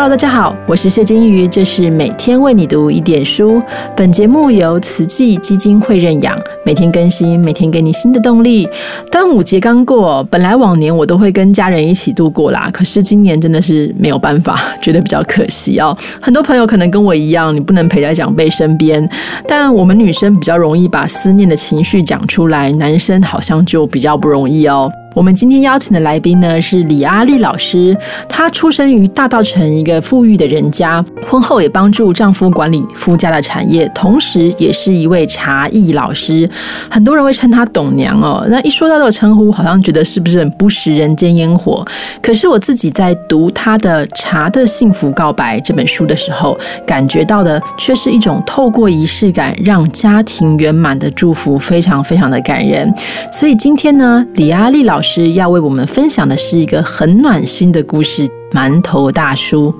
Hello，大家好，我是谢金鱼，这是每天为你读一点书。本节目由慈济基金会认养，每天更新，每天给你新的动力。端午节刚过，本来往年我都会跟家人一起度过啦，可是今年真的是没有办法，觉得比较可惜哦。很多朋友可能跟我一样，你不能陪在长辈身边，但我们女生比较容易把思念的情绪讲出来，男生好像就比较不容易哦。我们今天邀请的来宾呢是李阿丽老师，她出生于大稻城一个富裕的人家，婚后也帮助丈夫管理夫家的产业，同时也是一位茶艺老师。很多人会称她董娘哦。那一说到这个称呼，好像觉得是不是很不食人间烟火？可是我自己在读她的《茶的幸福告白》这本书的时候，感觉到的却是一种透过仪式感让家庭圆满的祝福，非常非常的感人。所以今天呢，李阿丽老。师师要为我们分享的是一个很暖心的故事——馒头大叔。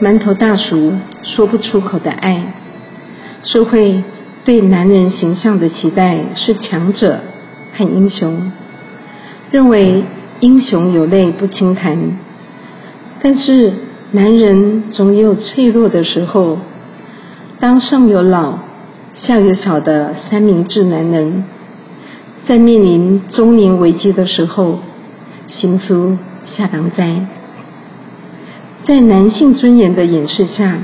馒头大叔说不出口的爱，社会对男人形象的期待是强者和英雄，认为英雄有泪不轻弹，但是男人总有脆弱的时候，当上有老。下有小的三明治男人，在面临中年危机的时候，行出下当灾。在男性尊严的掩饰下，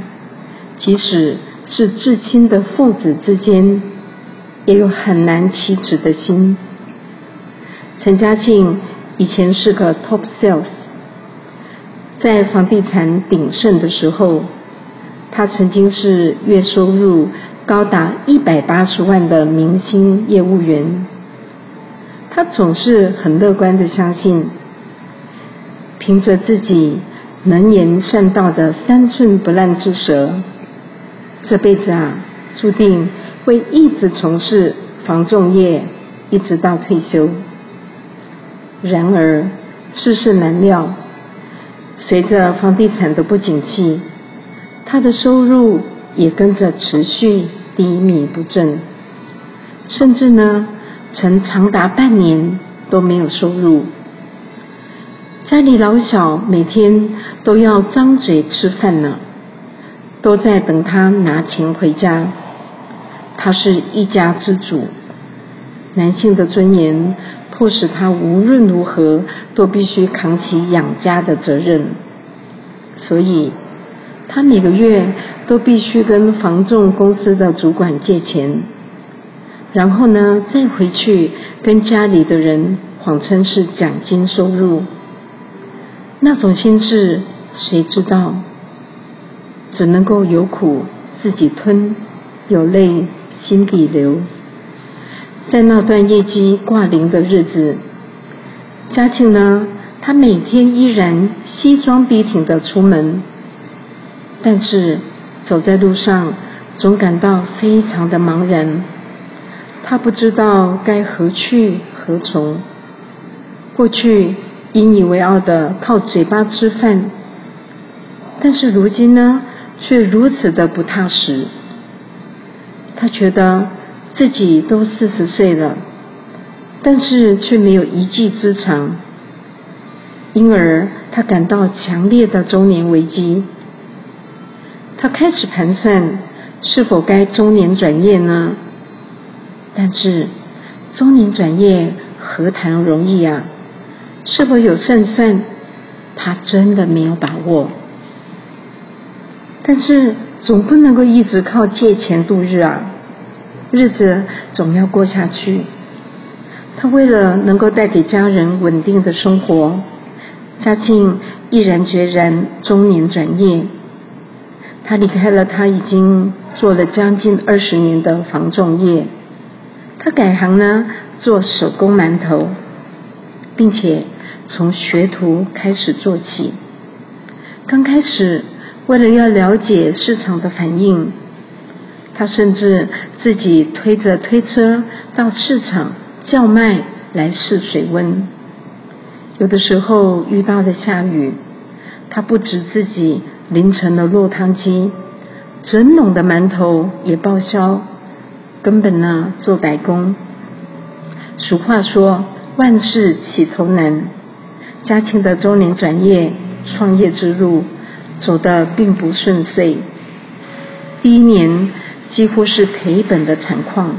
即使是至亲的父子之间，也有很难启齿的心。陈嘉庆以前是个 top sales，在房地产鼎盛的时候，他曾经是月收入。高达一百八十万的明星业务员，他总是很乐观的相信，凭着自己能言善道的三寸不烂之舌，这辈子啊，注定会一直从事房仲业，一直到退休。然而世事难料，随着房地产的不景气，他的收入。也跟着持续低迷不振，甚至呢，曾长达半年都没有收入。家里老小每天都要张嘴吃饭呢，都在等他拿钱回家。他是一家之主，男性的尊严迫使他无论如何都必须扛起养家的责任，所以。他每个月都必须跟房仲公司的主管借钱，然后呢，再回去跟家里的人谎称是奖金收入。那种心事谁知道？只能够有苦自己吞，有泪心底流。在那段业绩挂零的日子，嘉庆呢，他每天依然西装笔挺的出门。但是走在路上，总感到非常的茫然。他不知道该何去何从。过去引以为傲的靠嘴巴吃饭，但是如今呢，却如此的不踏实。他觉得自己都四十岁了，但是却没有一技之长，因而他感到强烈的中年危机。他开始盘算是否该中年转业呢？但是中年转业何谈容易啊？是否有胜算？他真的没有把握。但是总不能够一直靠借钱度日啊，日子总要过下去。他为了能够带给家人稳定的生活，家庆毅然决然中年转业。他离开了他已经做了将近二十年的房仲业，他改行呢做手工馒头，并且从学徒开始做起。刚开始为了要了解市场的反应，他甚至自己推着推车到市场叫卖来试水温。有的时候遇到了下雨，他不止自己。凌晨的落汤鸡，整笼的馒头也报销，根本呢做白工。俗话说，万事起头难。嘉庆的中年转业创业之路走得并不顺遂，第一年几乎是赔本的惨况，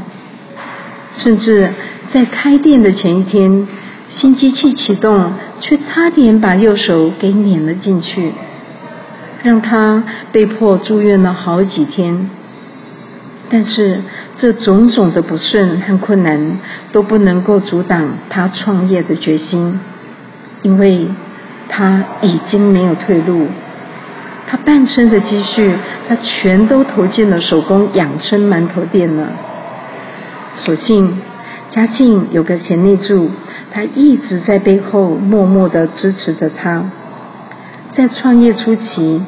甚至在开店的前一天，新机器启动，却差点把右手给碾了进去，让他被迫住院了好几天。但是这种种的不顺和困难都不能够阻挡他创业的决心，因为他已经没有退路。他半生的积蓄，他全都投进了手工养生馒头店了。所幸嘉庆有个贤内助，他一直在背后默默的支持着他。在创业初期，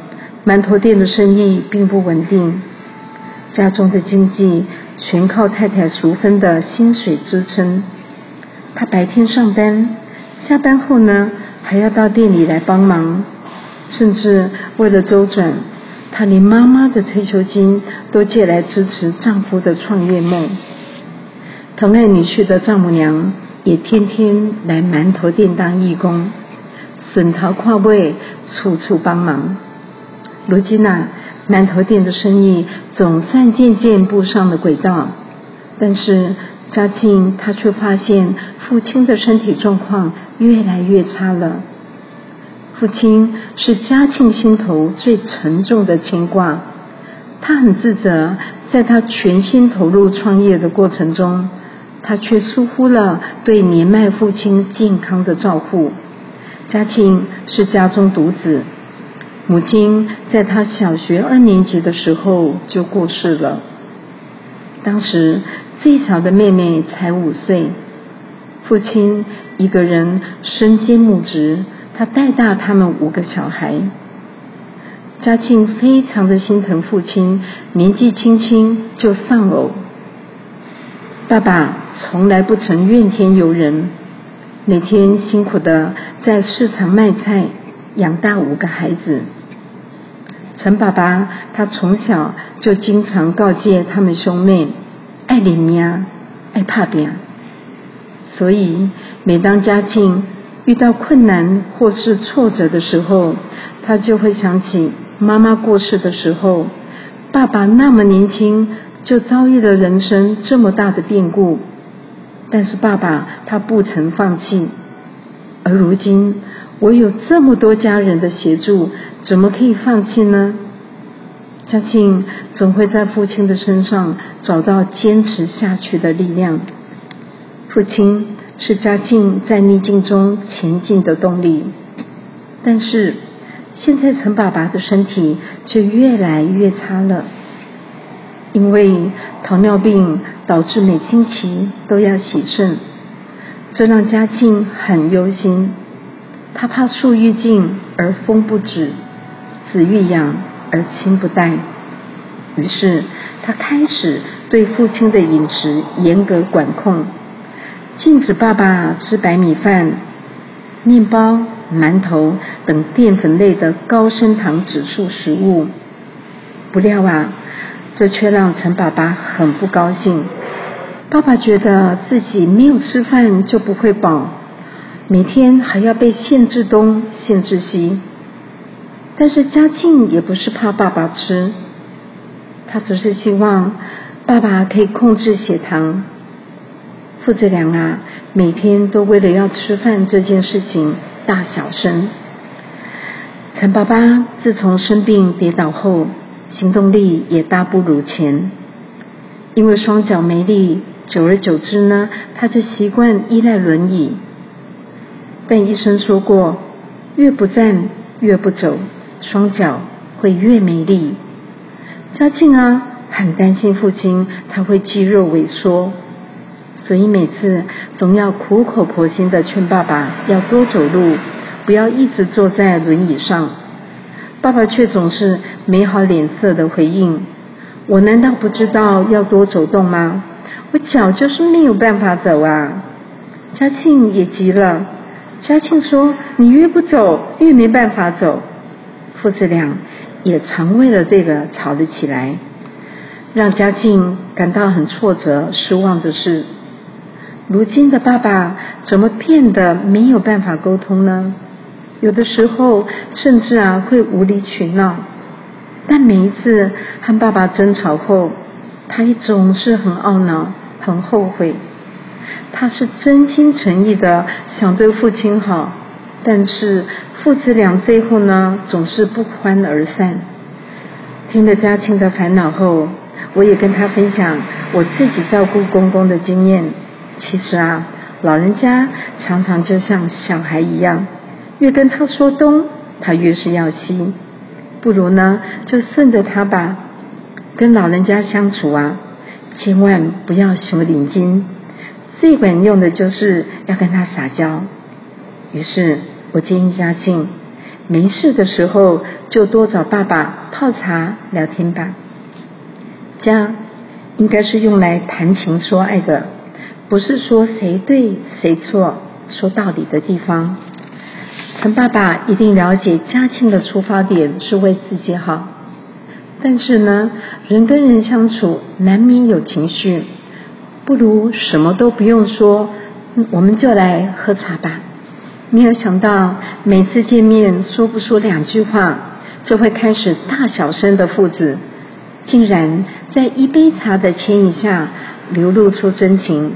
馒头店的生意并不稳定。家中的经济全靠太太淑芬的薪水支撑。他白天上班，下班后呢还要到店里来帮忙，甚至为了周转，他连妈妈的退休金都借来支持丈夫的创业梦。疼爱女婿的丈母娘也天天来馒头店当义工，沈桃跨位，处处帮忙。如今呐。馒头店的生意总算渐渐步上了轨道，但是嘉庆他却发现父亲的身体状况越来越差了。父亲是嘉庆心头最沉重的牵挂，他很自责，在他全心投入创业的过程中，他却疏忽了对年迈父亲健康的照顾。嘉庆是家中独子。母亲在他小学二年级的时候就过世了。当时最小的妹妹才五岁，父亲一个人身兼母职，他带大他们五个小孩。嘉庆非常的心疼父亲，年纪轻轻就丧偶。爸爸从来不曾怨天尤人，每天辛苦的在市场卖菜，养大五个孩子。陈爸爸他从小就经常告诫他们兄妹爱领命，爱怕病，所以每当嘉庆遇到困难或是挫折的时候，他就会想起妈妈过世的时候，爸爸那么年轻就遭遇了人生这么大的变故，但是爸爸他不曾放弃，而如今。我有这么多家人的协助，怎么可以放弃呢？嘉庆总会在父亲的身上找到坚持下去的力量。父亲是嘉庆在逆境中前进的动力。但是现在陈爸爸的身体却越来越差了，因为糖尿病导致每星期都要洗肾，这让嘉庆很忧心。他怕树欲静而风不止，子欲养而亲不待，于是他开始对父亲的饮食严格管控，禁止爸爸吃白米饭、面包、馒头等淀粉类的高升糖指数食物。不料啊，这却让陈爸爸很不高兴。爸爸觉得自己没有吃饭就不会饱。每天还要被限制东、限制西，但是嘉庆也不是怕爸爸吃，他只是希望爸爸可以控制血糖。父子俩啊，每天都为了要吃饭这件事情大小声。陈爸爸自从生病跌倒后，行动力也大不如前，因为双脚没力，久而久之呢，他就习惯依赖轮椅。但医生说过，越不站越不走，双脚会越没力。嘉庆啊，很担心父亲他会肌肉萎缩，所以每次总要苦口婆心的劝爸爸要多走路，不要一直坐在轮椅上。爸爸却总是没好脸色的回应：“我难道不知道要多走动吗？我脚就是没有办法走啊！”嘉庆也急了。嘉庆说：“你越不走，越没办法走。”父子俩也常为了这个吵了起来。让嘉庆感到很挫折、失望的是，如今的爸爸怎么变得没有办法沟通呢？有的时候甚至啊会无理取闹。但每一次和爸爸争吵后，他也总是很懊恼、很后悔。他是真心诚意的想对父亲好，但是父子俩最后呢，总是不欢而散。听了嘉庆的烦恼后，我也跟他分享我自己照顾公公的经验。其实啊，老人家常常就像小孩一样，越跟他说东，他越是要西。不如呢，就顺着他吧。跟老人家相处啊，千万不要熊领巾，最管用的就是要跟他撒娇。于是我建议嘉庆，没事的时候就多找爸爸泡茶聊天吧。家应该是用来谈情说爱的，不是说谁对谁错、说道理的地方。陈爸爸一定了解嘉庆的出发点是为自己好，但是呢，人跟人相处难免有情绪，不如什么都不用说，我们就来喝茶吧。没有想到每次见面说不出两句话，就会开始大小声的父子，竟然在一杯茶的牵引下流露出真情，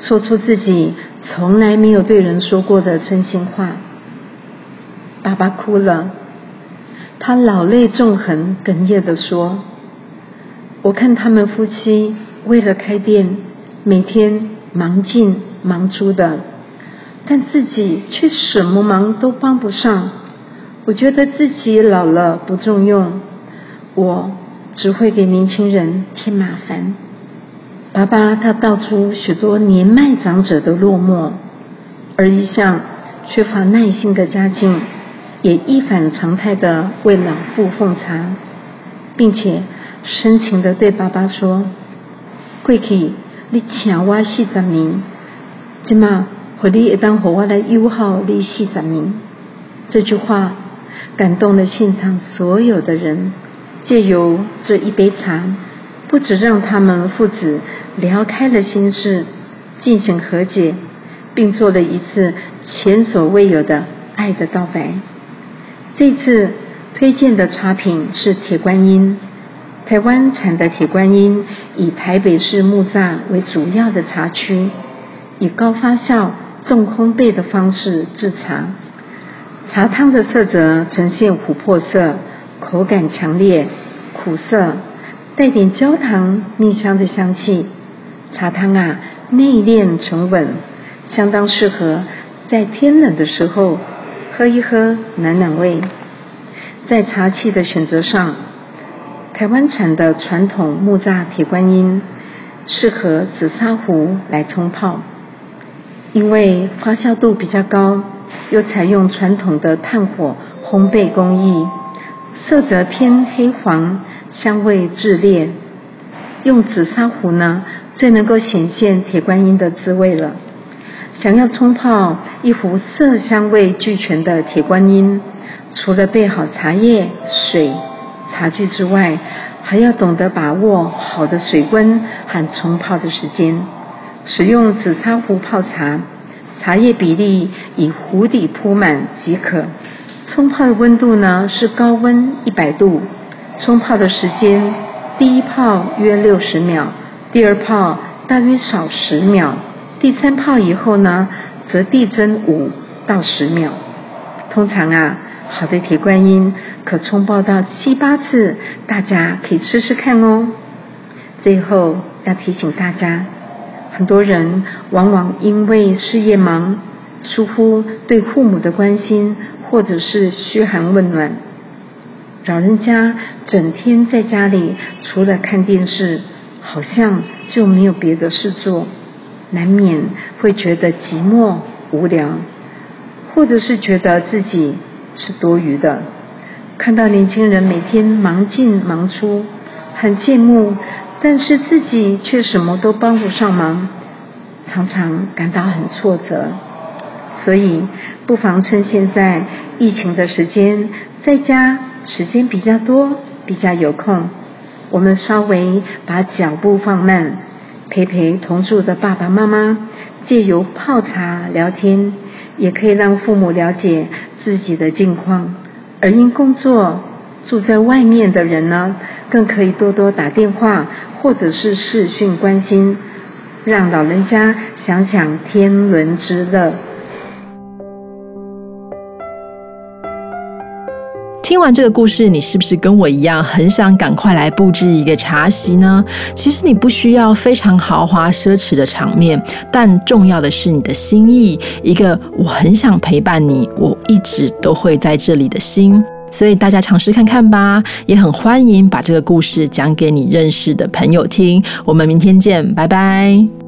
说出自己从来没有对人说过的真心话。爸爸哭了，他老泪纵横，哽咽的说：“我看他们夫妻为了开店，每天忙进忙出的，但自己却什么忙都帮不上。我觉得自己老了不中用，我只会给年轻人添麻烦。”爸爸他道出许多年迈长者的落寞，而一向缺乏耐心的家境。也一反常态的为老父奉茶，并且深情的对爸爸说：“过去你请我四十年，今嘛和你一当和我来友好你四十年。”这句话感动了现场所有的人。借由这一杯茶，不止让他们父子聊开了心事，进行和解，并做了一次前所未有的爱的告白。这次推荐的茶品是铁观音，台湾产的铁观音以台北市木栅为主要的茶区，以高发酵、重烘焙的方式制茶。茶汤的色泽呈现琥珀色，口感强烈，苦涩，带点焦糖蜜香的香气。茶汤啊内敛沉稳，相当适合在天冷的时候。喝一喝，暖暖胃。在茶器的选择上，台湾产的传统木榨铁观音适合紫砂壶来冲泡，因为发酵度比较高，又采用传统的炭火烘焙工艺，色泽偏黑黄，香味炽烈。用紫砂壶呢，最能够显现铁观音的滋味了。想要冲泡一壶色香味俱全的铁观音，除了备好茶叶、水、茶具之外，还要懂得把握好的水温和冲泡的时间。使用紫砂壶泡茶，茶叶比例以壶底铺满即可。冲泡的温度呢是高温一百度。冲泡的时间，第一泡约六十秒，第二泡大约少十秒。第三泡以后呢，则递增五到十秒。通常啊，好的铁观音可冲泡到七八次，大家可以试试看哦。最后要提醒大家，很多人往往因为事业忙，疏忽对父母的关心，或者是嘘寒问暖。老人家整天在家里，除了看电视，好像就没有别的事做。难免会觉得寂寞无聊，或者是觉得自己是多余的。看到年轻人每天忙进忙出，很羡慕，但是自己却什么都帮不上忙，常常感到很挫折。所以，不妨趁现在疫情的时间，在家时间比较多，比较有空，我们稍微把脚步放慢。陪陪同住的爸爸妈妈，借由泡茶聊天，也可以让父母了解自己的近况。而因工作住在外面的人呢，更可以多多打电话或者是视讯关心，让老人家享享天伦之乐。听完这个故事，你是不是跟我一样很想赶快来布置一个茶席呢？其实你不需要非常豪华奢侈的场面，但重要的是你的心意，一个我很想陪伴你，我一直都会在这里的心。所以大家尝试看看吧，也很欢迎把这个故事讲给你认识的朋友听。我们明天见，拜拜。